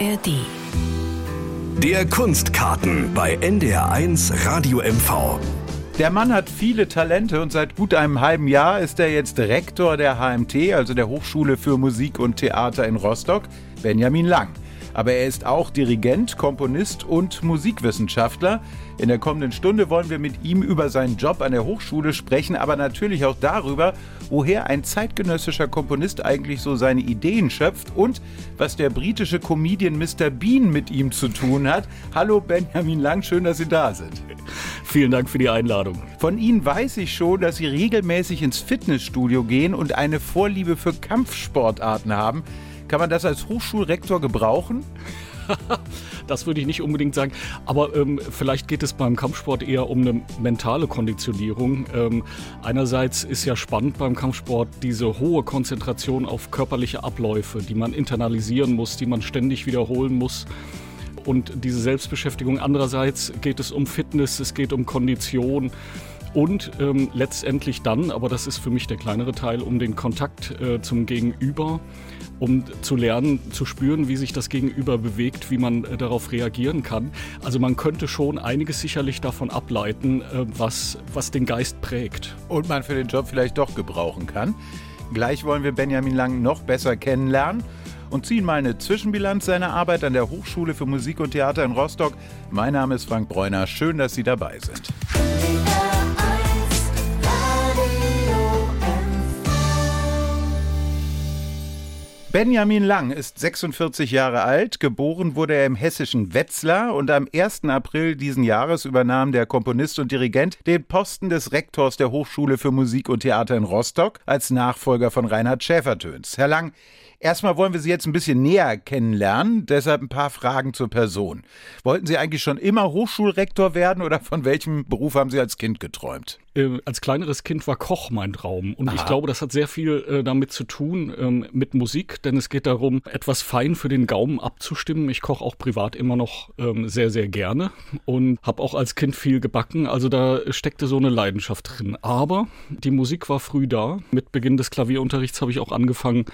ARD. Der Kunstkarten bei NDR1 Radio MV. Der Mann hat viele Talente und seit gut einem halben Jahr ist er jetzt Rektor der HMT, also der Hochschule für Musik und Theater in Rostock, Benjamin Lang. Aber er ist auch Dirigent, Komponist und Musikwissenschaftler. In der kommenden Stunde wollen wir mit ihm über seinen Job an der Hochschule sprechen, aber natürlich auch darüber, woher ein zeitgenössischer Komponist eigentlich so seine Ideen schöpft und was der britische Comedian Mr. Bean mit ihm zu tun hat. Hallo Benjamin Lang, schön, dass Sie da sind. Vielen Dank für die Einladung. Von Ihnen weiß ich schon, dass Sie regelmäßig ins Fitnessstudio gehen und eine Vorliebe für Kampfsportarten haben. Kann man das als Hochschulrektor gebrauchen? das würde ich nicht unbedingt sagen. Aber ähm, vielleicht geht es beim Kampfsport eher um eine mentale Konditionierung. Ähm, einerseits ist ja spannend beim Kampfsport diese hohe Konzentration auf körperliche Abläufe, die man internalisieren muss, die man ständig wiederholen muss. Und diese Selbstbeschäftigung. Andererseits geht es um Fitness, es geht um Kondition. Und ähm, letztendlich dann, aber das ist für mich der kleinere Teil, um den Kontakt äh, zum Gegenüber um zu lernen, zu spüren, wie sich das Gegenüber bewegt, wie man äh, darauf reagieren kann. Also man könnte schon einiges sicherlich davon ableiten, äh, was, was den Geist prägt. Und man für den Job vielleicht doch gebrauchen kann. Gleich wollen wir Benjamin Lang noch besser kennenlernen und ziehen mal eine Zwischenbilanz seiner Arbeit an der Hochschule für Musik und Theater in Rostock. Mein Name ist Frank Bräuner. Schön, dass Sie dabei sind. Benjamin Lang ist 46 Jahre alt. Geboren wurde er im hessischen Wetzlar und am 1. April diesen Jahres übernahm der Komponist und Dirigent den Posten des Rektors der Hochschule für Musik und Theater in Rostock als Nachfolger von Reinhard Schäfertöns. Herr Lang, Erstmal wollen wir Sie jetzt ein bisschen näher kennenlernen, deshalb ein paar Fragen zur Person. Wollten Sie eigentlich schon immer Hochschulrektor werden oder von welchem Beruf haben Sie als Kind geträumt? Äh, als kleineres Kind war Koch mein Traum. Und Aha. ich glaube, das hat sehr viel äh, damit zu tun, ähm, mit Musik, denn es geht darum, etwas fein für den Gaumen abzustimmen. Ich koche auch privat immer noch ähm, sehr, sehr gerne und habe auch als Kind viel gebacken. Also da steckte so eine Leidenschaft drin. Aber die Musik war früh da. Mit Beginn des Klavierunterrichts habe ich auch angefangen,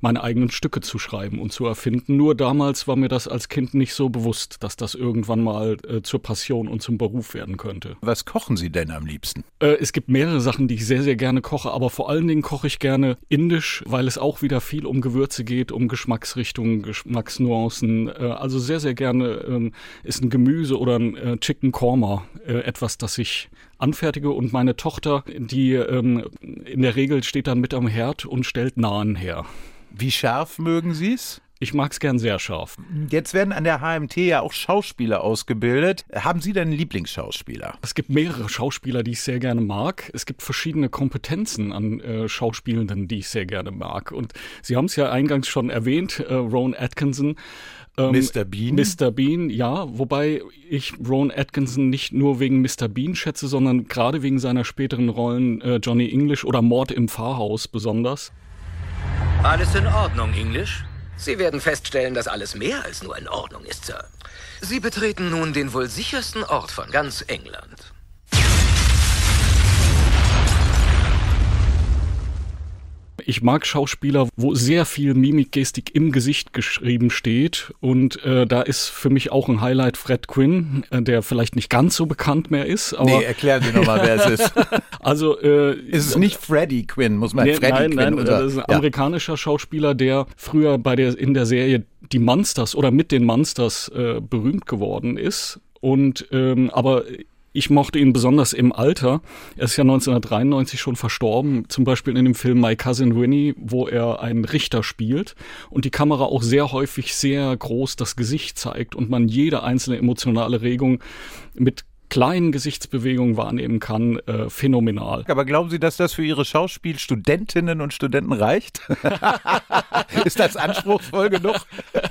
meine eigenen Stücke zu schreiben und zu erfinden. Nur damals war mir das als Kind nicht so bewusst, dass das irgendwann mal äh, zur Passion und zum Beruf werden könnte. Was kochen Sie denn am liebsten? Äh, es gibt mehrere Sachen, die ich sehr, sehr gerne koche, aber vor allen Dingen koche ich gerne indisch, weil es auch wieder viel um Gewürze geht, um Geschmacksrichtungen, Geschmacksnuancen. Äh, also sehr, sehr gerne ähm, ist ein Gemüse oder ein äh, Chicken Korma äh, etwas, das ich anfertige und meine Tochter, die ähm, in der Regel steht dann mit am Herd und stellt Nahen her. Wie scharf mögen Sie es? Ich mag es gern sehr scharf. Jetzt werden an der HMT ja auch Schauspieler ausgebildet. Haben Sie denn einen Lieblingsschauspieler? Es gibt mehrere Schauspieler, die ich sehr gerne mag. Es gibt verschiedene Kompetenzen an äh, Schauspielenden, die ich sehr gerne mag. Und Sie haben es ja eingangs schon erwähnt, äh, Rowan Atkinson. Ähm, Mr. Bean? Mr. Bean, ja. Wobei ich Rowan Atkinson nicht nur wegen Mr. Bean schätze, sondern gerade wegen seiner späteren Rollen äh, Johnny English oder Mord im Pfarrhaus besonders. Alles in Ordnung, English? Sie werden feststellen, dass alles mehr als nur in Ordnung ist, Sir. Sie betreten nun den wohl sichersten Ort von ganz England. Ich mag Schauspieler, wo sehr viel Mimikgestik im Gesicht geschrieben steht. Und äh, da ist für mich auch ein Highlight Fred Quinn, äh, der vielleicht nicht ganz so bekannt mehr ist. Aber nee, erklären Sie nochmal, wer es ist. also äh, ist es nicht Freddie Quinn, muss man nee, Freddie nein, Quinn nein, oder? Das ist ein ja. amerikanischer Schauspieler, der früher bei der in der Serie Die Monsters oder mit den Monsters äh, berühmt geworden ist. Und ähm, aber ich mochte ihn besonders im Alter. Er ist ja 1993 schon verstorben, zum Beispiel in dem Film My Cousin Winnie, wo er einen Richter spielt und die Kamera auch sehr häufig sehr groß das Gesicht zeigt und man jede einzelne emotionale Regung mit kleinen Gesichtsbewegungen wahrnehmen kann, äh, phänomenal. Aber glauben Sie, dass das für Ihre Schauspielstudentinnen und Studenten reicht? ist das anspruchsvoll genug?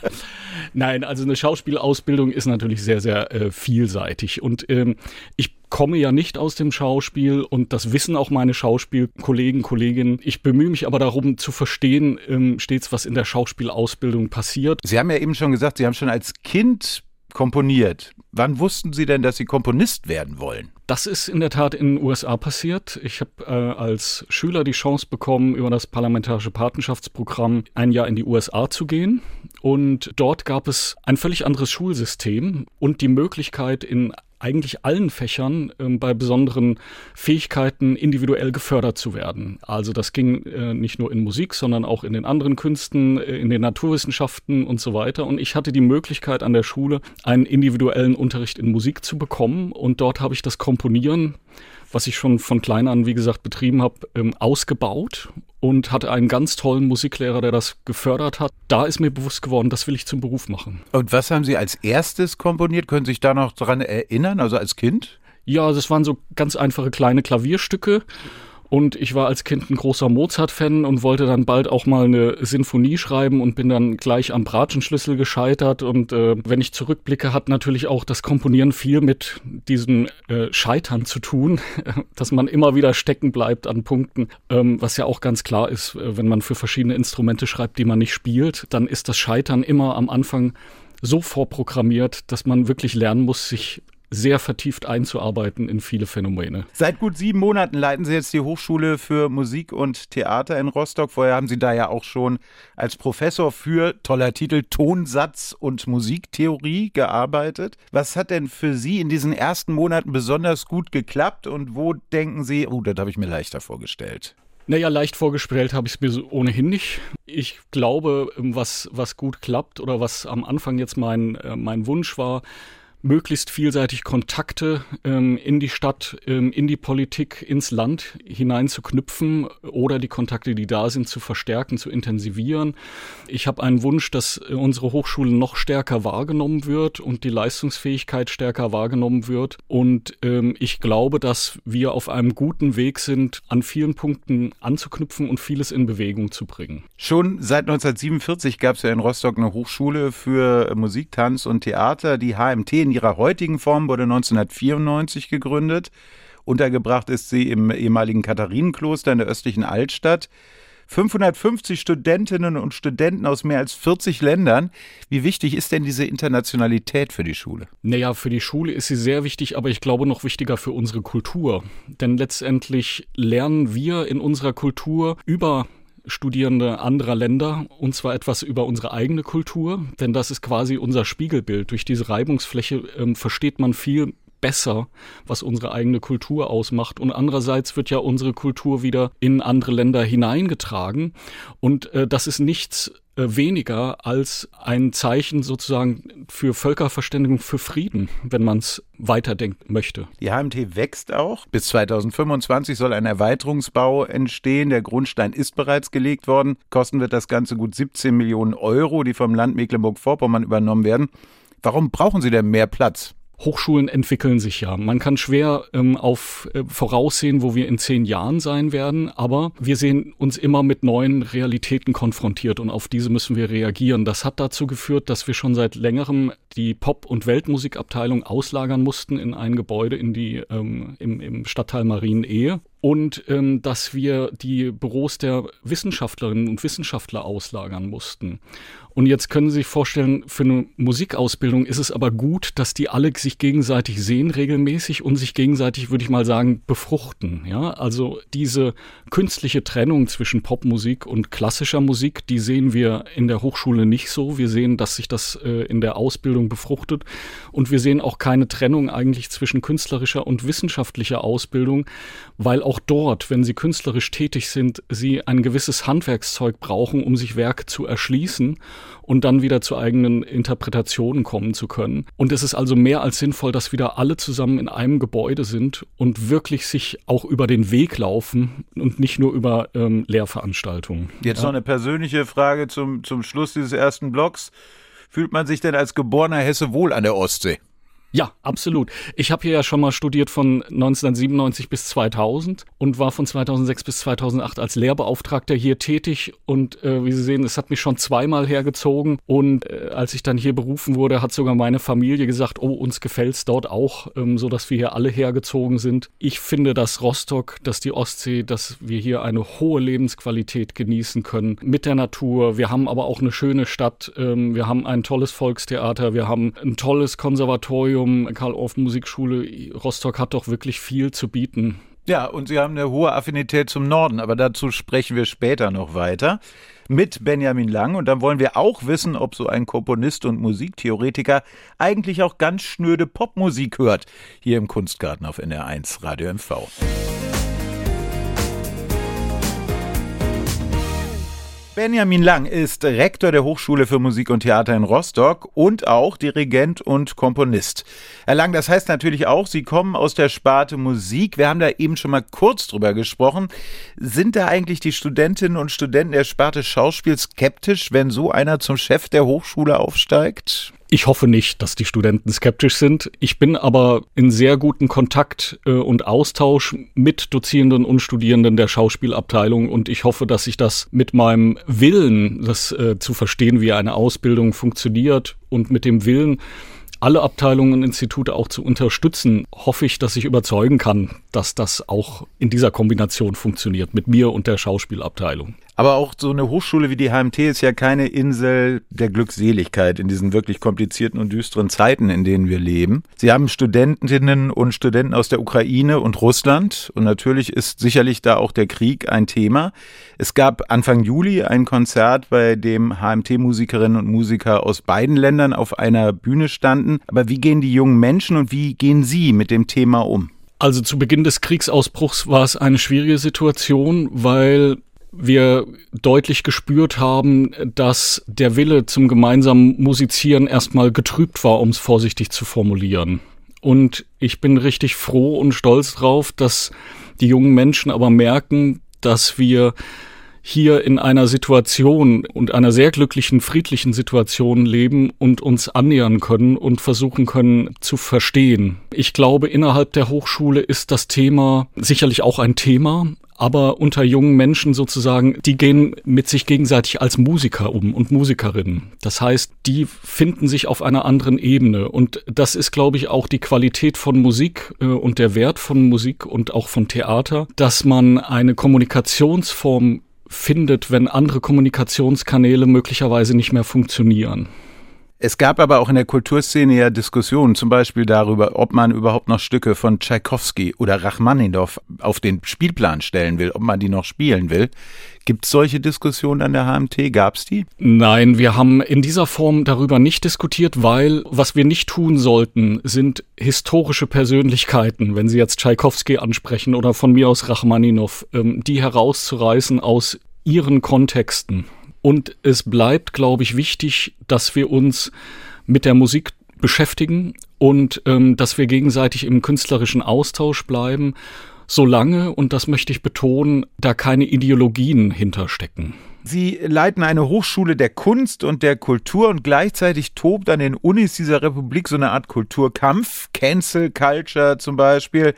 Nein, also eine Schauspielausbildung ist natürlich sehr, sehr äh, vielseitig. Und ähm, ich komme ja nicht aus dem Schauspiel und das wissen auch meine Schauspielkollegen, Kolleginnen. Ich bemühe mich aber darum zu verstehen, ähm, stets was in der Schauspielausbildung passiert. Sie haben ja eben schon gesagt, Sie haben schon als Kind komponiert. Wann wussten Sie denn, dass Sie Komponist werden wollen? Das ist in der Tat in den USA passiert. Ich habe äh, als Schüler die Chance bekommen, über das Parlamentarische Patenschaftsprogramm ein Jahr in die USA zu gehen. Und dort gab es ein völlig anderes Schulsystem und die Möglichkeit, in eigentlich allen Fächern äh, bei besonderen Fähigkeiten individuell gefördert zu werden. Also das ging äh, nicht nur in Musik, sondern auch in den anderen Künsten, äh, in den Naturwissenschaften und so weiter. Und ich hatte die Möglichkeit an der Schule einen individuellen Unterricht in Musik zu bekommen und dort habe ich das Komponieren was ich schon von klein an, wie gesagt, betrieben habe, ähm, ausgebaut und hatte einen ganz tollen Musiklehrer, der das gefördert hat. Da ist mir bewusst geworden, das will ich zum Beruf machen. Und was haben Sie als erstes komponiert? Können Sie sich da noch daran erinnern, also als Kind? Ja, das waren so ganz einfache kleine Klavierstücke. Und ich war als Kind ein großer Mozart-Fan und wollte dann bald auch mal eine Sinfonie schreiben und bin dann gleich am Bratschenschlüssel gescheitert. Und äh, wenn ich zurückblicke, hat natürlich auch das Komponieren viel mit diesem äh, Scheitern zu tun, dass man immer wieder stecken bleibt an Punkten, ähm, was ja auch ganz klar ist, äh, wenn man für verschiedene Instrumente schreibt, die man nicht spielt, dann ist das Scheitern immer am Anfang so vorprogrammiert, dass man wirklich lernen muss, sich sehr vertieft einzuarbeiten in viele Phänomene. Seit gut sieben Monaten leiten Sie jetzt die Hochschule für Musik und Theater in Rostock. Vorher haben Sie da ja auch schon als Professor für, toller Titel, Tonsatz und Musiktheorie gearbeitet. Was hat denn für Sie in diesen ersten Monaten besonders gut geklappt und wo denken Sie, oh, das habe ich mir leichter vorgestellt? Naja, leicht vorgestellt habe ich es mir so ohnehin nicht. Ich glaube, was, was gut klappt oder was am Anfang jetzt mein, äh, mein Wunsch war, möglichst vielseitig Kontakte ähm, in die Stadt, ähm, in die Politik, ins Land hinein zu knüpfen oder die Kontakte, die da sind, zu verstärken, zu intensivieren. Ich habe einen Wunsch, dass äh, unsere Hochschule noch stärker wahrgenommen wird und die Leistungsfähigkeit stärker wahrgenommen wird. Und ähm, ich glaube, dass wir auf einem guten Weg sind, an vielen Punkten anzuknüpfen und vieles in Bewegung zu bringen. Schon seit 1947 gab es ja in Rostock eine Hochschule für Musik, Tanz und Theater, die HMT in ihrer heutigen Form wurde 1994 gegründet. Untergebracht ist sie im ehemaligen Katharinenkloster in der östlichen Altstadt. 550 Studentinnen und Studenten aus mehr als 40 Ländern. Wie wichtig ist denn diese Internationalität für die Schule? Naja, für die Schule ist sie sehr wichtig, aber ich glaube noch wichtiger für unsere Kultur. Denn letztendlich lernen wir in unserer Kultur über Studierende anderer Länder und zwar etwas über unsere eigene Kultur, denn das ist quasi unser Spiegelbild. Durch diese Reibungsfläche ähm, versteht man viel besser, was unsere eigene Kultur ausmacht. Und andererseits wird ja unsere Kultur wieder in andere Länder hineingetragen. Und äh, das ist nichts äh, weniger als ein Zeichen sozusagen für Völkerverständigung, für Frieden, wenn man es weiterdenken möchte. Die HMT wächst auch. Bis 2025 soll ein Erweiterungsbau entstehen. Der Grundstein ist bereits gelegt worden. Kosten wird das Ganze gut 17 Millionen Euro, die vom Land Mecklenburg-Vorpommern übernommen werden. Warum brauchen Sie denn mehr Platz? Hochschulen entwickeln sich ja. Man kann schwer ähm, auf äh, voraussehen, wo wir in zehn Jahren sein werden, aber wir sehen uns immer mit neuen Realitäten konfrontiert und auf diese müssen wir reagieren. Das hat dazu geführt, dass wir schon seit längerem die Pop- und Weltmusikabteilung auslagern mussten in ein Gebäude in die ähm, im, im Stadtteil Marienehe und ähm, dass wir die Büros der Wissenschaftlerinnen und Wissenschaftler auslagern mussten. Und jetzt können Sie sich vorstellen, für eine Musikausbildung ist es aber gut, dass die alle sich gegenseitig sehen regelmäßig und sich gegenseitig, würde ich mal sagen, befruchten. Ja, also diese künstliche Trennung zwischen Popmusik und klassischer Musik, die sehen wir in der Hochschule nicht so. Wir sehen, dass sich das äh, in der Ausbildung befruchtet und wir sehen auch keine Trennung eigentlich zwischen künstlerischer und wissenschaftlicher Ausbildung, weil auch dort, wenn sie künstlerisch tätig sind, sie ein gewisses Handwerkszeug brauchen, um sich Werk zu erschließen und dann wieder zu eigenen Interpretationen kommen zu können. Und es ist also mehr als sinnvoll, dass wieder alle zusammen in einem Gebäude sind und wirklich sich auch über den Weg laufen und nicht nur über ähm, Lehrveranstaltungen. Jetzt ja. noch eine persönliche Frage zum, zum Schluss dieses ersten Blocks. Fühlt man sich denn als geborener Hesse wohl an der Ostsee? Ja, absolut. Ich habe hier ja schon mal studiert von 1997 bis 2000 und war von 2006 bis 2008 als Lehrbeauftragter hier tätig. Und äh, wie Sie sehen, es hat mich schon zweimal hergezogen. Und äh, als ich dann hier berufen wurde, hat sogar meine Familie gesagt, oh, uns gefällt's dort auch, ähm, so dass wir hier alle hergezogen sind. Ich finde, dass Rostock, dass die Ostsee, dass wir hier eine hohe Lebensqualität genießen können mit der Natur. Wir haben aber auch eine schöne Stadt. Ähm, wir haben ein tolles Volkstheater. Wir haben ein tolles Konservatorium Museum, Karl-Orff Musikschule Rostock hat doch wirklich viel zu bieten. Ja, und Sie haben eine hohe Affinität zum Norden, aber dazu sprechen wir später noch weiter mit Benjamin Lang. Und dann wollen wir auch wissen, ob so ein Komponist und Musiktheoretiker eigentlich auch ganz schnöde Popmusik hört. Hier im Kunstgarten auf NR1 Radio MV. Benjamin Lang ist Rektor der Hochschule für Musik und Theater in Rostock und auch Dirigent und Komponist. Herr Lang, das heißt natürlich auch, Sie kommen aus der Sparte Musik. Wir haben da eben schon mal kurz drüber gesprochen. Sind da eigentlich die Studentinnen und Studenten der Sparte Schauspiel skeptisch, wenn so einer zum Chef der Hochschule aufsteigt? Ich hoffe nicht, dass die Studenten skeptisch sind. Ich bin aber in sehr guten Kontakt äh, und Austausch mit Dozierenden und Studierenden der Schauspielabteilung und ich hoffe, dass ich das mit meinem Willen, das äh, zu verstehen, wie eine Ausbildung funktioniert und mit dem Willen, alle Abteilungen und Institute auch zu unterstützen, hoffe ich, dass ich überzeugen kann, dass das auch in dieser Kombination funktioniert mit mir und der Schauspielabteilung. Aber auch so eine Hochschule wie die HMT ist ja keine Insel der Glückseligkeit in diesen wirklich komplizierten und düsteren Zeiten, in denen wir leben. Sie haben Studentinnen und Studenten aus der Ukraine und Russland und natürlich ist sicherlich da auch der Krieg ein Thema. Es gab Anfang Juli ein Konzert, bei dem HMT-Musikerinnen und Musiker aus beiden Ländern auf einer Bühne standen. Aber wie gehen die jungen Menschen und wie gehen Sie mit dem Thema um? Also zu Beginn des Kriegsausbruchs war es eine schwierige Situation, weil wir deutlich gespürt haben, dass der Wille zum gemeinsamen Musizieren erstmal getrübt war, um es vorsichtig zu formulieren. Und ich bin richtig froh und stolz drauf, dass die jungen Menschen aber merken, dass wir hier in einer Situation und einer sehr glücklichen, friedlichen Situation leben und uns annähern können und versuchen können zu verstehen. Ich glaube, innerhalb der Hochschule ist das Thema sicherlich auch ein Thema, aber unter jungen Menschen sozusagen, die gehen mit sich gegenseitig als Musiker um und Musikerinnen. Das heißt, die finden sich auf einer anderen Ebene und das ist, glaube ich, auch die Qualität von Musik äh, und der Wert von Musik und auch von Theater, dass man eine Kommunikationsform findet, wenn andere Kommunikationskanäle möglicherweise nicht mehr funktionieren. Es gab aber auch in der Kulturszene ja Diskussionen, zum Beispiel darüber, ob man überhaupt noch Stücke von Tschaikowski oder Rachmaninow auf den Spielplan stellen will, ob man die noch spielen will. Gibt es solche Diskussionen an der HMT? Gab es die? Nein, wir haben in dieser Form darüber nicht diskutiert, weil was wir nicht tun sollten, sind historische Persönlichkeiten, wenn Sie jetzt Tschaikowski ansprechen oder von mir aus Rachmaninow, ähm, die herauszureißen aus ihren Kontexten. Und es bleibt, glaube ich, wichtig, dass wir uns mit der Musik beschäftigen und ähm, dass wir gegenseitig im künstlerischen Austausch bleiben, solange, und das möchte ich betonen, da keine Ideologien hinterstecken. Sie leiten eine Hochschule der Kunst und der Kultur und gleichzeitig tobt an den Unis dieser Republik so eine Art Kulturkampf, Cancel Culture zum Beispiel.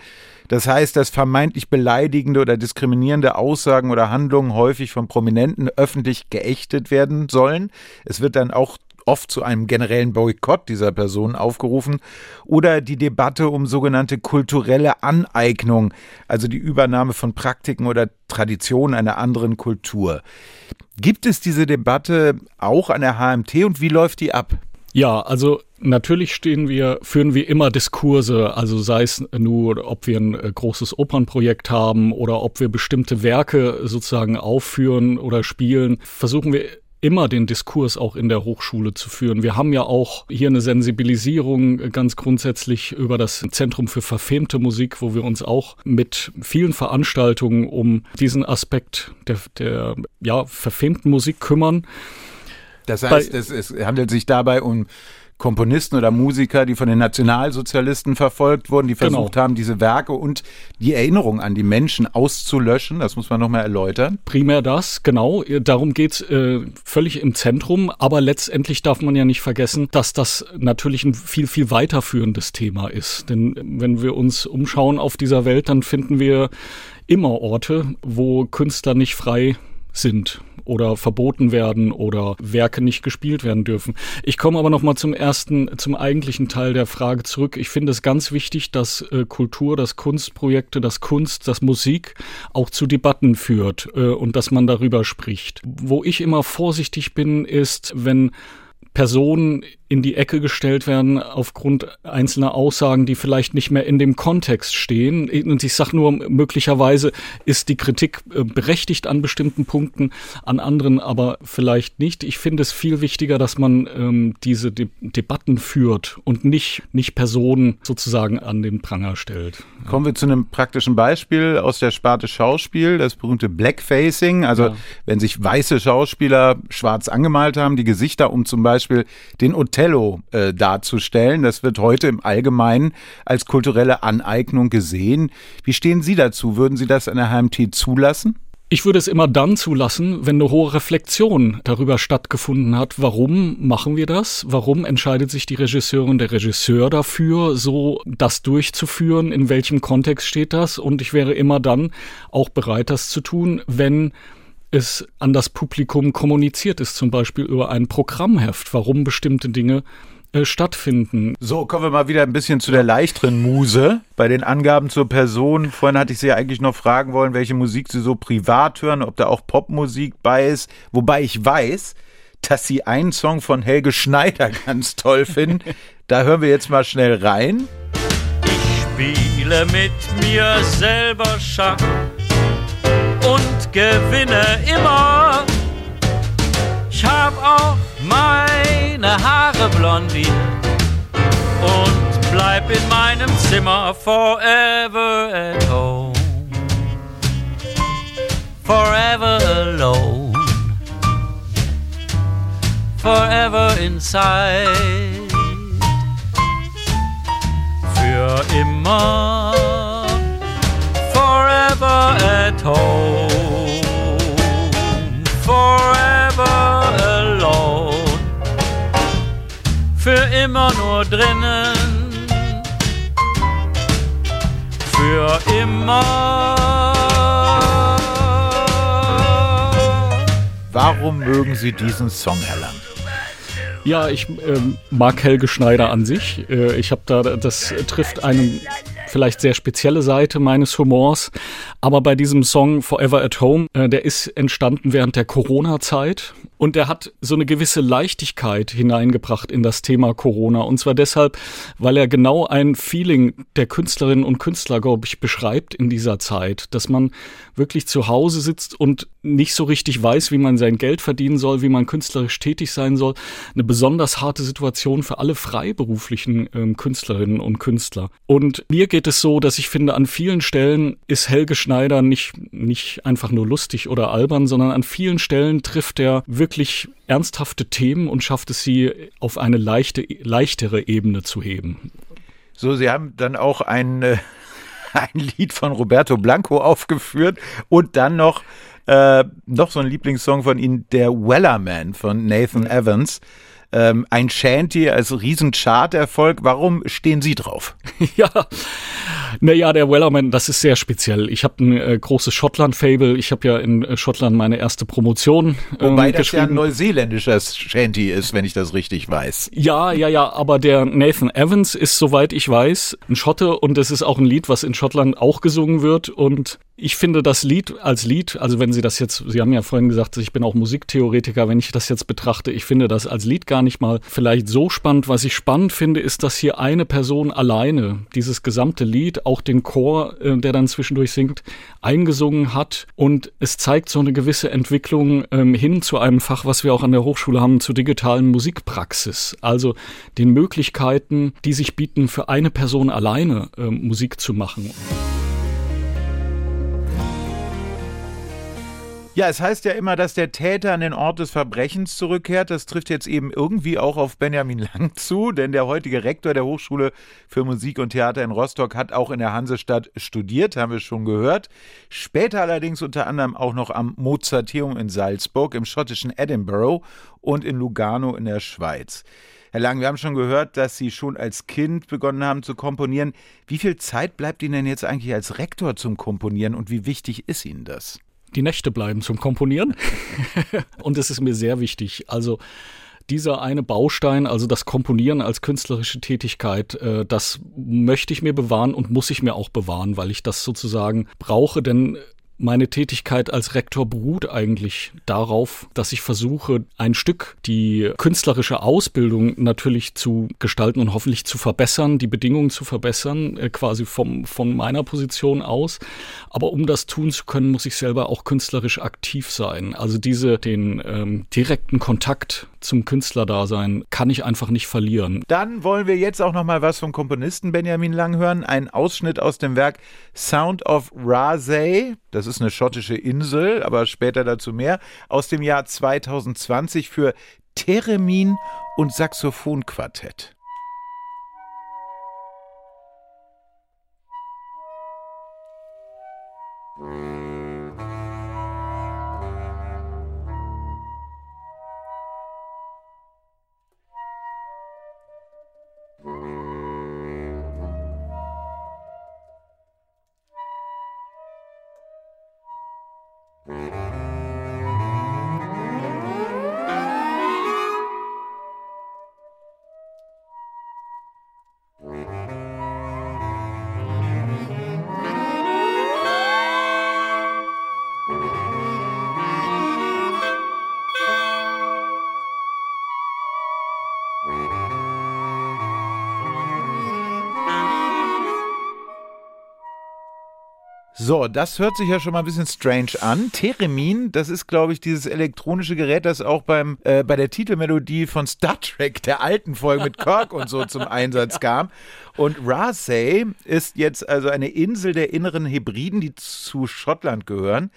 Das heißt, dass vermeintlich beleidigende oder diskriminierende Aussagen oder Handlungen häufig von Prominenten öffentlich geächtet werden sollen. Es wird dann auch oft zu einem generellen Boykott dieser Person aufgerufen oder die Debatte um sogenannte kulturelle Aneignung, also die Übernahme von Praktiken oder Traditionen einer anderen Kultur. Gibt es diese Debatte auch an der HMT und wie läuft die ab? Ja, also natürlich stehen wir, führen wir immer Diskurse, also sei es nur, ob wir ein äh, großes Opernprojekt haben oder ob wir bestimmte Werke sozusagen aufführen oder spielen, versuchen wir immer den Diskurs auch in der Hochschule zu führen. Wir haben ja auch hier eine Sensibilisierung äh, ganz grundsätzlich über das Zentrum für verfemte Musik, wo wir uns auch mit vielen Veranstaltungen um diesen Aspekt der, der ja, verfemten Musik kümmern. Das heißt, es, es handelt sich dabei um Komponisten oder Musiker, die von den Nationalsozialisten verfolgt wurden, die genau. versucht genau. haben, diese Werke und die Erinnerung an die Menschen auszulöschen. Das muss man nochmal erläutern. Primär das, genau. Darum geht's äh, völlig im Zentrum. Aber letztendlich darf man ja nicht vergessen, dass das natürlich ein viel, viel weiterführendes Thema ist. Denn wenn wir uns umschauen auf dieser Welt, dann finden wir immer Orte, wo Künstler nicht frei sind oder verboten werden oder Werke nicht gespielt werden dürfen. Ich komme aber noch mal zum ersten, zum eigentlichen Teil der Frage zurück. Ich finde es ganz wichtig, dass äh, Kultur, dass Kunstprojekte, dass Kunst, dass Musik auch zu Debatten führt äh, und dass man darüber spricht. Wo ich immer vorsichtig bin, ist, wenn Personen in die Ecke gestellt werden aufgrund einzelner Aussagen, die vielleicht nicht mehr in dem Kontext stehen. Und ich sage nur, möglicherweise ist die Kritik äh, berechtigt an bestimmten Punkten, an anderen aber vielleicht nicht. Ich finde es viel wichtiger, dass man ähm, diese De Debatten führt und nicht, nicht Personen sozusagen an den Pranger stellt. Kommen wir zu einem praktischen Beispiel aus der Sparte Schauspiel, das berühmte Blackfacing. Also ja. wenn sich weiße Schauspieler schwarz angemalt haben, die Gesichter, um zum Beispiel den Othello äh, darzustellen. Das wird heute im Allgemeinen als kulturelle Aneignung gesehen. Wie stehen Sie dazu? Würden Sie das an der HMT zulassen? Ich würde es immer dann zulassen, wenn eine hohe Reflexion darüber stattgefunden hat, warum machen wir das? Warum entscheidet sich die Regisseurin, der Regisseur dafür, so das durchzuführen? In welchem Kontext steht das? Und ich wäre immer dann auch bereit, das zu tun, wenn es an das Publikum kommuniziert ist, zum Beispiel über ein Programmheft, warum bestimmte Dinge äh, stattfinden. So, kommen wir mal wieder ein bisschen zu der leichteren Muse. Bei den Angaben zur Person, vorhin hatte ich Sie ja eigentlich noch fragen wollen, welche Musik Sie so privat hören, ob da auch Popmusik bei ist. Wobei ich weiß, dass Sie einen Song von Helge Schneider ganz toll finden. da hören wir jetzt mal schnell rein. Ich spiele mit mir selber Schach und gewinne immer. Ich hab auch meine Haare blondiert und bleib in meinem Zimmer forever at home. Forever alone. Forever inside. Für immer forever at home, forever alone, für immer nur drinnen, für immer. Warum mögen Sie diesen Song, Herr Lang? Ja, ich äh, mag Helge Schneider an sich. Äh, ich habe da, das trifft einen vielleicht sehr spezielle Seite meines Humors. Aber bei diesem Song Forever at Home, äh, der ist entstanden während der Corona-Zeit und der hat so eine gewisse Leichtigkeit hineingebracht in das Thema Corona. Und zwar deshalb, weil er genau ein Feeling der Künstlerinnen und Künstler, glaube ich, beschreibt in dieser Zeit, dass man wirklich zu Hause sitzt und nicht so richtig weiß, wie man sein Geld verdienen soll, wie man künstlerisch tätig sein soll. Eine besonders harte Situation für alle freiberuflichen ähm, Künstlerinnen und Künstler. Und mir geht es so, dass ich finde, an vielen Stellen ist Helge Schneider nicht, nicht einfach nur lustig oder albern, sondern an vielen Stellen trifft er wirklich ernsthafte Themen und schafft es sie auf eine leichte, leichtere Ebene zu heben. So, Sie haben dann auch ein, äh, ein Lied von Roberto Blanco aufgeführt und dann noch äh, noch so ein Lieblingssong von Ihnen, der Wellerman von Nathan Evans. Ähm, ein Shanty als riesen Chart-Erfolg. Warum stehen Sie drauf? ja, naja, der Wellerman, das ist sehr speziell. Ich habe ein äh, großes Schottland-Fable. Ich habe ja in äh, Schottland meine erste Promotion ähm, Wobei das ja ein neuseeländischer Shanty ist, wenn ich das richtig weiß. Ja, ja, ja, aber der Nathan Evans ist, soweit ich weiß, ein Schotte und es ist auch ein Lied, was in Schottland auch gesungen wird und ich finde das Lied als Lied, also wenn Sie das jetzt, Sie haben ja vorhin gesagt, ich bin auch Musiktheoretiker, wenn ich das jetzt betrachte, ich finde das als Lied gar nicht mal vielleicht so spannend. Was ich spannend finde, ist, dass hier eine Person alleine dieses gesamte Lied, auch den Chor, äh, der dann zwischendurch singt, eingesungen hat und es zeigt so eine gewisse Entwicklung ähm, hin zu einem Fach, was wir auch an der Hochschule haben, zur digitalen Musikpraxis. Also den Möglichkeiten, die sich bieten, für eine Person alleine äh, Musik zu machen. Ja, es heißt ja immer, dass der Täter an den Ort des Verbrechens zurückkehrt. Das trifft jetzt eben irgendwie auch auf Benjamin Lang zu, denn der heutige Rektor der Hochschule für Musik und Theater in Rostock hat auch in der Hansestadt studiert, haben wir schon gehört. Später allerdings unter anderem auch noch am Mozarteum in Salzburg, im schottischen Edinburgh und in Lugano in der Schweiz. Herr Lang, wir haben schon gehört, dass Sie schon als Kind begonnen haben zu komponieren. Wie viel Zeit bleibt Ihnen denn jetzt eigentlich als Rektor zum Komponieren und wie wichtig ist Ihnen das? Die Nächte bleiben zum Komponieren. und es ist mir sehr wichtig. Also dieser eine Baustein, also das Komponieren als künstlerische Tätigkeit, äh, das möchte ich mir bewahren und muss ich mir auch bewahren, weil ich das sozusagen brauche, denn meine Tätigkeit als Rektor beruht eigentlich darauf, dass ich versuche, ein Stück die künstlerische Ausbildung natürlich zu gestalten und hoffentlich zu verbessern, die Bedingungen zu verbessern, äh, quasi vom, von meiner Position aus. Aber um das tun zu können, muss ich selber auch künstlerisch aktiv sein. Also diese, den ähm, direkten Kontakt zum Künstlerdasein kann ich einfach nicht verlieren. Dann wollen wir jetzt auch noch mal was vom Komponisten Benjamin Lang hören. Ein Ausschnitt aus dem Werk Sound of Rasay. Das ist eine schottische Insel, aber später dazu mehr. Aus dem Jahr 2020 für Theremin und Saxophonquartett. So, das hört sich ja schon mal ein bisschen strange an. Theremin, das ist, glaube ich, dieses elektronische Gerät, das auch beim, äh, bei der Titelmelodie von Star Trek, der alten Folge mit Kirk und so zum Einsatz kam. Und Rasay ist jetzt also eine Insel der inneren Hebriden, die zu Schottland gehören.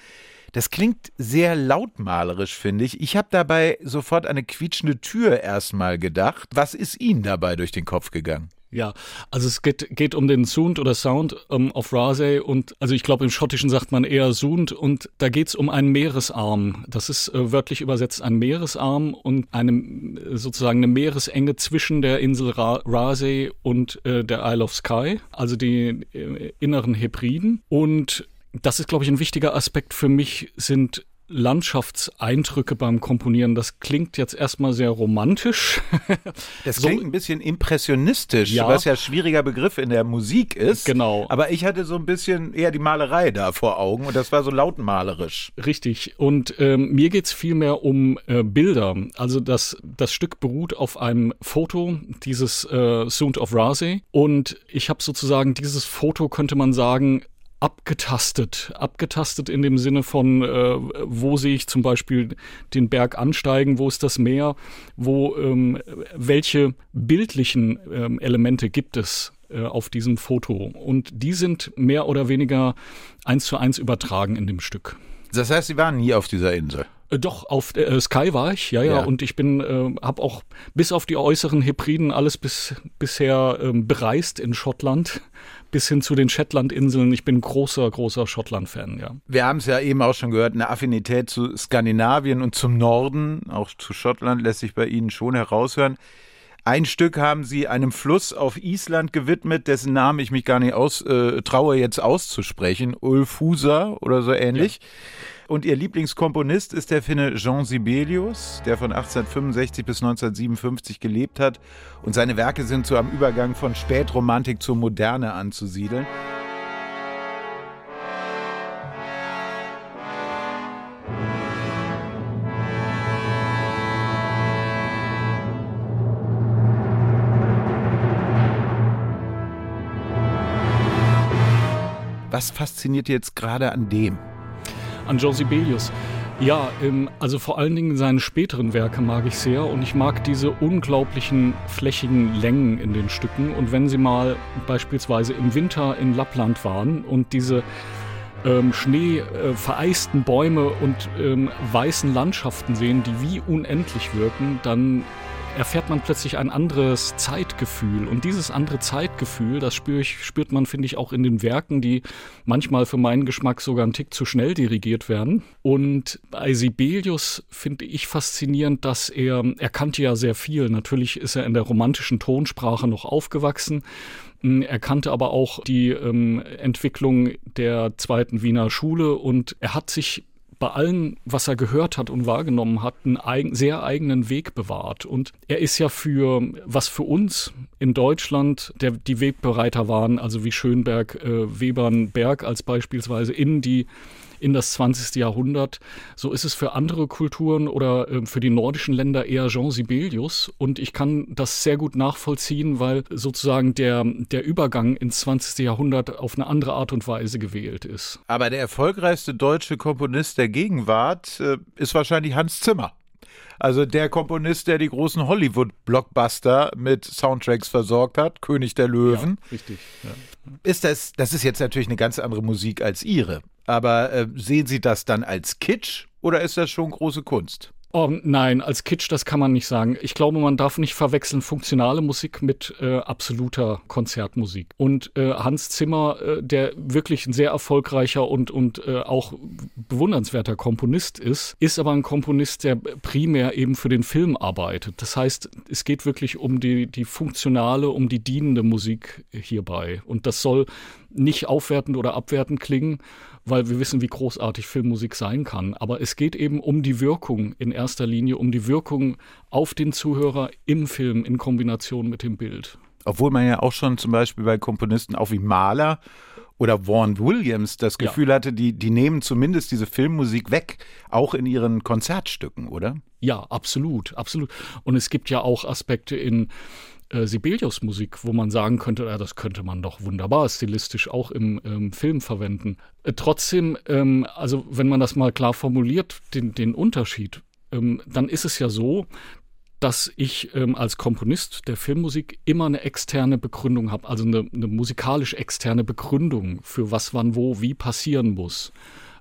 Das klingt sehr lautmalerisch, finde ich. Ich habe dabei sofort eine quietschende Tür erstmal gedacht. Was ist Ihnen dabei durch den Kopf gegangen? Ja, also es geht, geht um den Sound oder Sound ähm, of Rasay und also ich glaube im Schottischen sagt man eher Sound und da geht's um einen Meeresarm. Das ist äh, wörtlich übersetzt ein Meeresarm und eine sozusagen eine Meeresenge zwischen der Insel Ra Rasay und äh, der Isle of Skye, also die äh, inneren Hebriden und das ist, glaube ich, ein wichtiger Aspekt für mich, sind Landschaftseindrücke beim Komponieren. Das klingt jetzt erstmal sehr romantisch. Das klingt so, ein bisschen impressionistisch, ja. was ja ein schwieriger Begriff in der Musik ist. Genau. Aber ich hatte so ein bisschen eher die Malerei da vor Augen und das war so lautmalerisch. Richtig. Und ähm, mir geht's vielmehr um äh, Bilder. Also das, das Stück beruht auf einem Foto dieses äh, Sound of Rasay. Und ich habe sozusagen dieses Foto, könnte man sagen, abgetastet. Abgetastet in dem Sinne von, äh, wo sehe ich zum Beispiel den Berg ansteigen, wo ist das Meer, wo ähm, welche bildlichen ähm, Elemente gibt es äh, auf diesem Foto. Und die sind mehr oder weniger eins zu eins übertragen in dem Stück. Das heißt, Sie waren nie auf dieser Insel? Äh, doch, auf äh, Sky war ich, ja, ja, ja. Und ich bin, äh, habe auch bis auf die äußeren Hebriden alles bis, bisher ähm, bereist in Schottland, bis hin zu den Shetlandinseln. Ich bin großer, großer Schottland-Fan, ja. Wir haben es ja eben auch schon gehört, eine Affinität zu Skandinavien und zum Norden, auch zu Schottland, lässt sich bei Ihnen schon heraushören. Ein Stück haben sie einem Fluss auf Island gewidmet, dessen Namen ich mich gar nicht aus, äh, traue jetzt auszusprechen. Ulfusa oder so ähnlich. Ja. Und ihr Lieblingskomponist ist der Finne Jean Sibelius, der von 1865 bis 1957 gelebt hat. Und seine Werke sind so am Übergang von Spätromantik zur Moderne anzusiedeln. Was fasziniert jetzt gerade an dem? an Joe Sibelius. Ja, ähm, also vor allen Dingen seine späteren Werke mag ich sehr und ich mag diese unglaublichen flächigen Längen in den Stücken. Und wenn Sie mal beispielsweise im Winter in Lappland waren und diese ähm, Schnee äh, Bäume und ähm, weißen Landschaften sehen, die wie unendlich wirken, dann erfährt man plötzlich ein anderes Zeitgefühl. Und dieses andere Zeitgefühl, das spür ich, spürt man, finde ich, auch in den Werken, die manchmal für meinen Geschmack sogar einen Tick zu schnell dirigiert werden. Und bei Sibelius finde ich faszinierend, dass er, er kannte ja sehr viel. Natürlich ist er in der romantischen Tonsprache noch aufgewachsen. Er kannte aber auch die ähm, Entwicklung der zweiten Wiener Schule und er hat sich bei allem, was er gehört hat und wahrgenommen hat, einen eigen, sehr eigenen Weg bewahrt. Und er ist ja für, was für uns in Deutschland der, die Wegbereiter waren, also wie Schönberg, äh, Webern, Berg als beispielsweise in die in das 20. Jahrhundert. So ist es für andere Kulturen oder äh, für die nordischen Länder eher Jean Sibelius. Und ich kann das sehr gut nachvollziehen, weil sozusagen der, der Übergang ins 20. Jahrhundert auf eine andere Art und Weise gewählt ist. Aber der erfolgreichste deutsche Komponist der Gegenwart äh, ist wahrscheinlich Hans Zimmer. Also der Komponist, der die großen Hollywood-Blockbuster mit Soundtracks versorgt hat, König der Löwen. Ja, richtig. Ja. Ist das, das ist jetzt natürlich eine ganz andere Musik als Ihre. Aber äh, sehen Sie das dann als Kitsch oder ist das schon große Kunst? Oh, nein, als Kitsch, das kann man nicht sagen. Ich glaube, man darf nicht verwechseln funktionale Musik mit äh, absoluter Konzertmusik. Und äh, Hans Zimmer, äh, der wirklich ein sehr erfolgreicher und, und äh, auch bewundernswerter Komponist ist, ist aber ein Komponist, der primär eben für den Film arbeitet. Das heißt, es geht wirklich um die, die funktionale, um die dienende Musik hierbei. Und das soll nicht aufwertend oder abwertend klingen, weil wir wissen, wie großartig Filmmusik sein kann. Aber es geht eben um die Wirkung in erster Linie, um die Wirkung auf den Zuhörer im Film in Kombination mit dem Bild. Obwohl man ja auch schon zum Beispiel bei Komponisten auch wie Mahler oder Vaughan Williams das Gefühl ja. hatte, die, die nehmen zumindest diese Filmmusik weg, auch in ihren Konzertstücken, oder? Ja, absolut, absolut. Und es gibt ja auch Aspekte in äh, Sibelius Musik, wo man sagen könnte, ja, das könnte man doch wunderbar stilistisch auch im ähm, Film verwenden. Äh, trotzdem, ähm, also wenn man das mal klar formuliert, den, den Unterschied, ähm, dann ist es ja so, dass ich ähm, als Komponist der Filmmusik immer eine externe Begründung habe, also eine, eine musikalisch externe Begründung für was, wann, wo, wie passieren muss.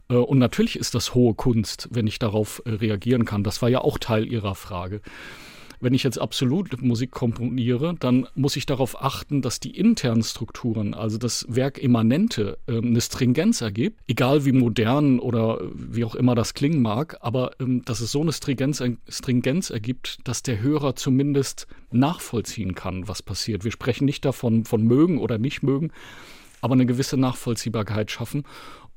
Äh, und natürlich ist das hohe Kunst, wenn ich darauf äh, reagieren kann. Das war ja auch Teil Ihrer Frage. Wenn ich jetzt absolut Musik komponiere, dann muss ich darauf achten, dass die internen Strukturen, also das Werk Immanente, äh, eine Stringenz ergibt, egal wie modern oder wie auch immer das klingen mag, aber ähm, dass es so eine Stringenz, Stringenz ergibt, dass der Hörer zumindest nachvollziehen kann, was passiert. Wir sprechen nicht davon von mögen oder nicht mögen, aber eine gewisse Nachvollziehbarkeit schaffen.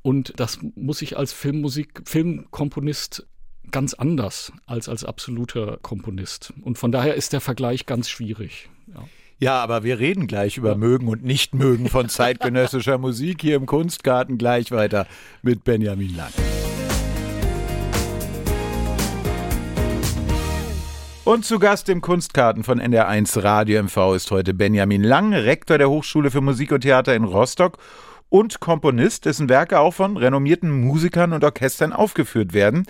Und das muss ich als Filmmusik, Filmkomponist ganz anders als als absoluter Komponist. Und von daher ist der Vergleich ganz schwierig. Ja. Ja, aber wir reden gleich über ja. Mögen und Nichtmögen von zeitgenössischer Musik hier im Kunstgarten gleich weiter mit Benjamin Lang. Und zu Gast im Kunstkarten von NDR1 Radio MV ist heute Benjamin Lang, Rektor der Hochschule für Musik und Theater in Rostock und Komponist, dessen Werke auch von renommierten Musikern und Orchestern aufgeführt werden.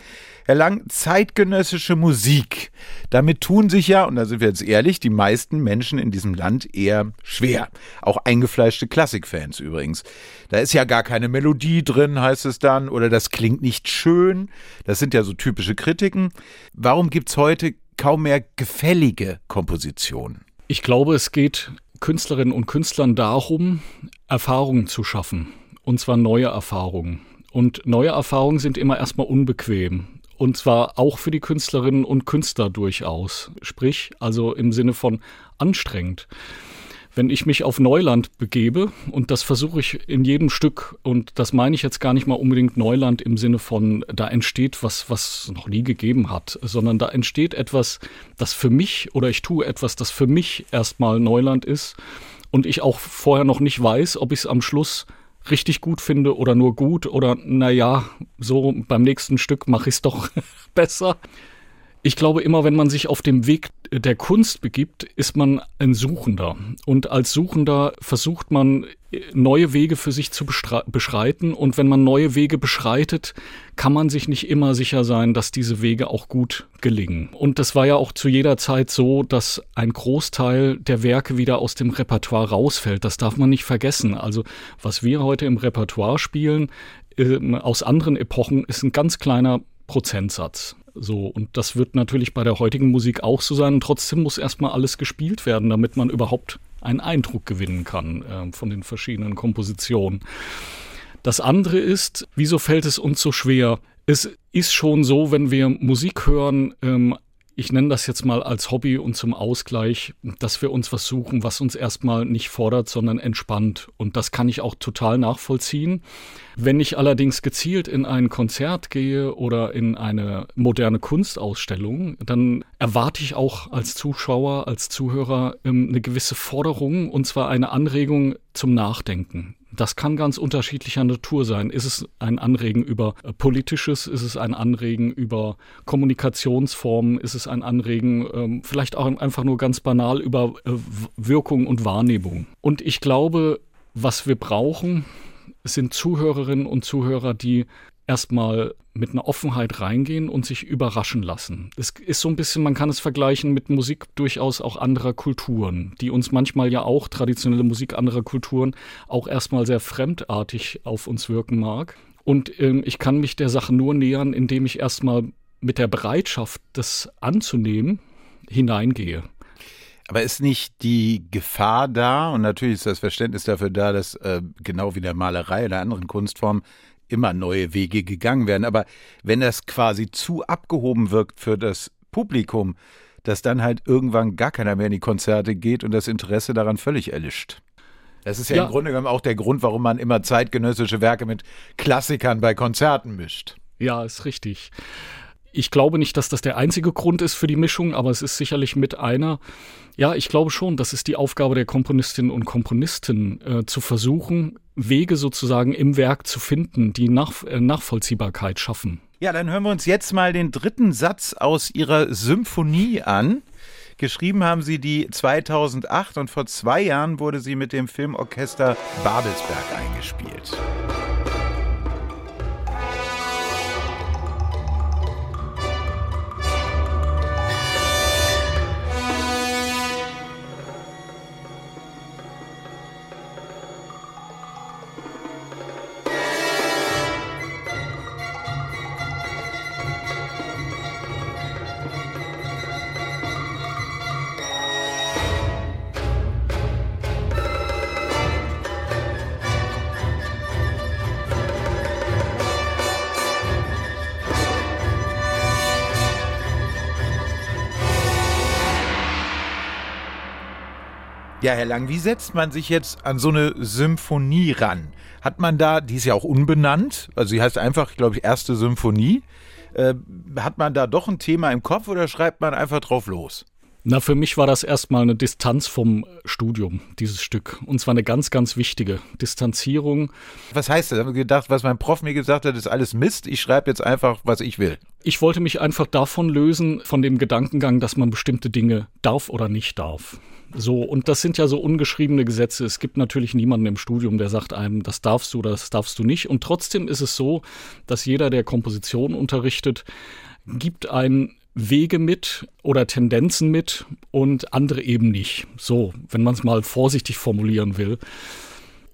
Herr Lang, zeitgenössische Musik. Damit tun sich ja, und da sind wir jetzt ehrlich, die meisten Menschen in diesem Land eher schwer. Auch eingefleischte Klassikfans übrigens. Da ist ja gar keine Melodie drin, heißt es dann, oder das klingt nicht schön. Das sind ja so typische Kritiken. Warum gibt's heute kaum mehr gefällige Kompositionen? Ich glaube, es geht Künstlerinnen und Künstlern darum, Erfahrungen zu schaffen. Und zwar neue Erfahrungen. Und neue Erfahrungen sind immer erstmal unbequem. Und zwar auch für die Künstlerinnen und Künstler durchaus. Sprich, also im Sinne von anstrengend. Wenn ich mich auf Neuland begebe, und das versuche ich in jedem Stück, und das meine ich jetzt gar nicht mal unbedingt Neuland im Sinne von, da entsteht was, was noch nie gegeben hat, sondern da entsteht etwas, das für mich, oder ich tue etwas, das für mich erstmal Neuland ist, und ich auch vorher noch nicht weiß, ob ich es am Schluss richtig gut finde oder nur gut oder naja, so beim nächsten Stück mache ich es doch besser. Ich glaube, immer wenn man sich auf dem Weg der Kunst begibt, ist man ein Suchender. Und als Suchender versucht man, neue Wege für sich zu beschreiten. Und wenn man neue Wege beschreitet, kann man sich nicht immer sicher sein, dass diese Wege auch gut gelingen. Und das war ja auch zu jeder Zeit so, dass ein Großteil der Werke wieder aus dem Repertoire rausfällt. Das darf man nicht vergessen. Also was wir heute im Repertoire spielen, äh, aus anderen Epochen, ist ein ganz kleiner Prozentsatz. So, und das wird natürlich bei der heutigen Musik auch so sein. Trotzdem muss erstmal alles gespielt werden, damit man überhaupt einen Eindruck gewinnen kann äh, von den verschiedenen Kompositionen. Das andere ist, wieso fällt es uns so schwer? Es ist schon so, wenn wir Musik hören, ähm, ich nenne das jetzt mal als Hobby und zum Ausgleich, dass wir uns was suchen, was uns erstmal nicht fordert, sondern entspannt. Und das kann ich auch total nachvollziehen. Wenn ich allerdings gezielt in ein Konzert gehe oder in eine moderne Kunstausstellung, dann erwarte ich auch als Zuschauer, als Zuhörer ähm, eine gewisse Forderung und zwar eine Anregung, zum Nachdenken. Das kann ganz unterschiedlicher Natur sein. Ist es ein Anregen über äh, Politisches? Ist es ein Anregen über Kommunikationsformen? Ist es ein Anregen ähm, vielleicht auch einfach nur ganz banal über äh, Wirkung und Wahrnehmung? Und ich glaube, was wir brauchen, sind Zuhörerinnen und Zuhörer, die erstmal mit einer Offenheit reingehen und sich überraschen lassen. Es ist so ein bisschen, man kann es vergleichen mit Musik durchaus auch anderer Kulturen, die uns manchmal ja auch, traditionelle Musik anderer Kulturen, auch erstmal sehr fremdartig auf uns wirken mag. Und ähm, ich kann mich der Sache nur nähern, indem ich erstmal mit der Bereitschaft, das anzunehmen, hineingehe. Aber ist nicht die Gefahr da, und natürlich ist das Verständnis dafür da, dass äh, genau wie der Malerei oder anderen Kunstformen immer neue Wege gegangen werden. Aber wenn das quasi zu abgehoben wirkt für das Publikum, dass dann halt irgendwann gar keiner mehr in die Konzerte geht und das Interesse daran völlig erlischt. Das ist ja, ja, im Grunde genommen auch der Grund, warum man immer zeitgenössische Werke mit Klassikern bei Konzerten mischt. Ja, ist richtig. Ich glaube nicht, dass das der einzige Grund ist für die Mischung, aber es ist sicherlich mit einer. Ja, ich glaube schon, das ist die Aufgabe der Komponistinnen und Komponisten, äh, zu versuchen, Wege sozusagen im Werk zu finden, die Nach äh, Nachvollziehbarkeit schaffen. Ja, dann hören wir uns jetzt mal den dritten Satz aus Ihrer Symphonie an. Geschrieben haben Sie die 2008 und vor zwei Jahren wurde sie mit dem Filmorchester Babelsberg eingespielt. Herr Lang, wie setzt man sich jetzt an so eine Symphonie ran? Hat man da, die ist ja auch unbenannt, also sie heißt einfach, glaube ich, erste Symphonie. Äh, hat man da doch ein Thema im Kopf oder schreibt man einfach drauf los? Na, für mich war das erstmal eine Distanz vom Studium, dieses Stück. Und zwar eine ganz, ganz wichtige Distanzierung. Was heißt das? Ich habe gedacht, was mein Prof mir gesagt hat, ist alles Mist. Ich schreibe jetzt einfach, was ich will. Ich wollte mich einfach davon lösen, von dem Gedankengang, dass man bestimmte Dinge darf oder nicht darf. So, und das sind ja so ungeschriebene Gesetze. Es gibt natürlich niemanden im Studium, der sagt einem, das darfst du oder das darfst du nicht. Und trotzdem ist es so, dass jeder, der Komposition unterrichtet, gibt einen Wege mit oder Tendenzen mit und andere eben nicht. So, wenn man es mal vorsichtig formulieren will.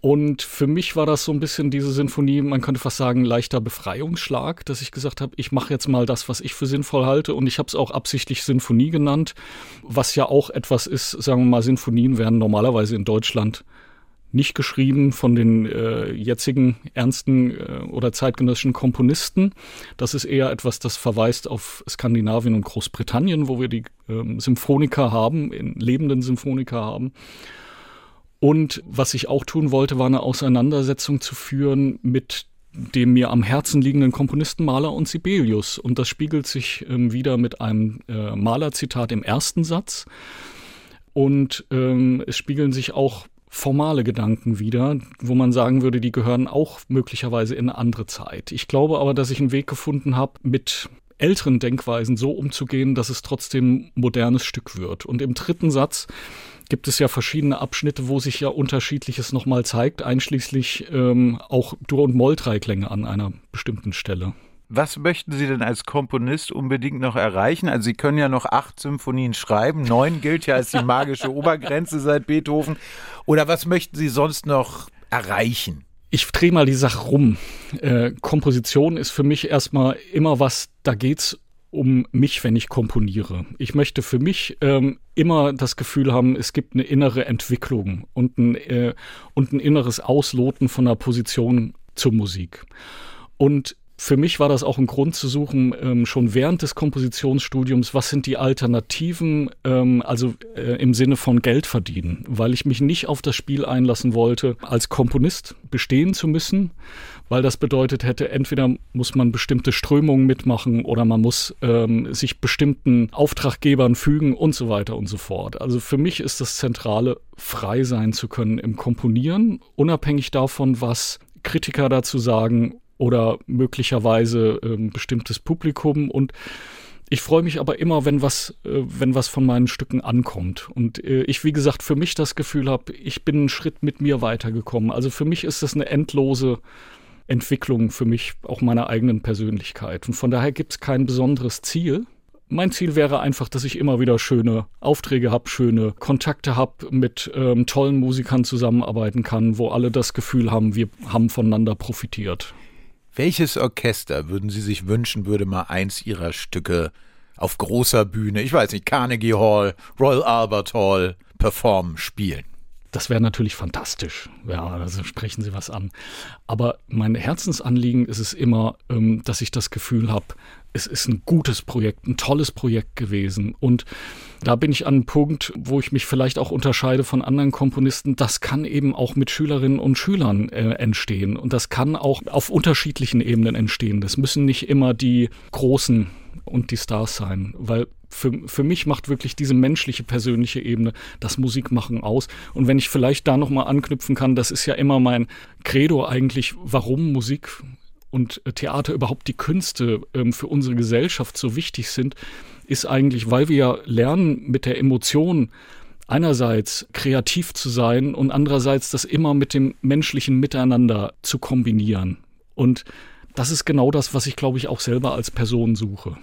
Und für mich war das so ein bisschen diese Sinfonie, man könnte fast sagen, leichter Befreiungsschlag, dass ich gesagt habe, ich mache jetzt mal das, was ich für sinnvoll halte. Und ich habe es auch absichtlich Sinfonie genannt, was ja auch etwas ist, sagen wir mal, Sinfonien werden normalerweise in Deutschland nicht geschrieben von den äh, jetzigen ernsten äh, oder zeitgenössischen Komponisten. Das ist eher etwas, das verweist auf Skandinavien und Großbritannien, wo wir die ähm, Symphoniker haben, lebenden Symphoniker haben. Und was ich auch tun wollte, war eine Auseinandersetzung zu führen mit dem mir am Herzen liegenden Komponisten Mahler und Sibelius. Und das spiegelt sich ähm, wieder mit einem äh, Maler-Zitat im ersten Satz. Und ähm, es spiegeln sich auch formale Gedanken wieder, wo man sagen würde, die gehören auch möglicherweise in eine andere Zeit. Ich glaube aber, dass ich einen Weg gefunden habe, mit älteren Denkweisen so umzugehen, dass es trotzdem modernes Stück wird. Und im dritten Satz gibt es ja verschiedene Abschnitte, wo sich ja unterschiedliches nochmal zeigt, einschließlich ähm, auch Dur- und Moll-Dreiklänge an einer bestimmten Stelle. Was möchten Sie denn als Komponist unbedingt noch erreichen? Also Sie können ja noch acht Symphonien schreiben. Neun gilt ja als die magische Obergrenze seit Beethoven. Oder was möchten Sie sonst noch erreichen? Ich drehe mal die Sache rum. Äh, Komposition ist für mich erstmal immer was, da geht's um mich, wenn ich komponiere. Ich möchte für mich ähm, immer das Gefühl haben, es gibt eine innere Entwicklung und ein, äh, und ein inneres Ausloten von einer Position zur Musik. Und für mich war das auch ein Grund zu suchen, ähm, schon während des Kompositionsstudiums, was sind die Alternativen, ähm, also äh, im Sinne von Geld verdienen, weil ich mich nicht auf das Spiel einlassen wollte, als Komponist bestehen zu müssen, weil das bedeutet hätte, entweder muss man bestimmte Strömungen mitmachen oder man muss ähm, sich bestimmten Auftraggebern fügen und so weiter und so fort. Also für mich ist das Zentrale, frei sein zu können im Komponieren, unabhängig davon, was Kritiker dazu sagen oder möglicherweise ähm, bestimmtes Publikum und ich freue mich aber immer, wenn was, äh, wenn was von meinen Stücken ankommt. Und äh, ich, wie gesagt, für mich das Gefühl habe, ich bin einen Schritt mit mir weitergekommen. Also für mich ist das eine endlose Entwicklung, für mich auch meiner eigenen Persönlichkeit. Und von daher gibt es kein besonderes Ziel. Mein Ziel wäre einfach, dass ich immer wieder schöne Aufträge habe, schöne Kontakte habe, mit ähm, tollen Musikern zusammenarbeiten kann, wo alle das Gefühl haben, wir haben voneinander profitiert. Welches Orchester würden Sie sich wünschen, würde mal eins Ihrer Stücke auf großer Bühne, ich weiß nicht, Carnegie Hall, Royal Albert Hall, performen, spielen? Das wäre natürlich fantastisch. Ja, also sprechen Sie was an. Aber mein Herzensanliegen ist es immer, ähm, dass ich das Gefühl habe, es ist ein gutes Projekt, ein tolles Projekt gewesen. Und da bin ich an einem Punkt, wo ich mich vielleicht auch unterscheide von anderen Komponisten. Das kann eben auch mit Schülerinnen und Schülern äh, entstehen. Und das kann auch auf unterschiedlichen Ebenen entstehen. Das müssen nicht immer die großen und die Stars sein, weil für, für mich macht wirklich diese menschliche, persönliche Ebene das Musikmachen aus. Und wenn ich vielleicht da nochmal anknüpfen kann, das ist ja immer mein Credo eigentlich, warum Musik und Theater überhaupt die Künste ähm, für unsere Gesellschaft so wichtig sind, ist eigentlich, weil wir lernen, mit der Emotion einerseits kreativ zu sein und andererseits das immer mit dem menschlichen Miteinander zu kombinieren. Und das ist genau das, was ich, glaube ich, auch selber als Person suche.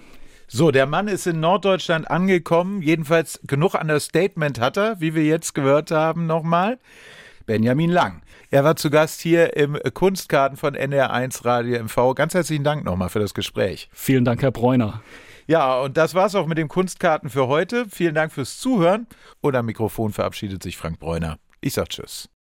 So, der Mann ist in Norddeutschland angekommen. Jedenfalls genug Understatement hat er, wie wir jetzt gehört haben, nochmal. Benjamin Lang. Er war zu Gast hier im Kunstkarten von NR1 Radio MV. Ganz herzlichen Dank nochmal für das Gespräch. Vielen Dank, Herr Bräuner. Ja, und das war's auch mit dem Kunstkarten für heute. Vielen Dank fürs Zuhören. Und am Mikrofon verabschiedet sich Frank Bräuner. Ich sag Tschüss.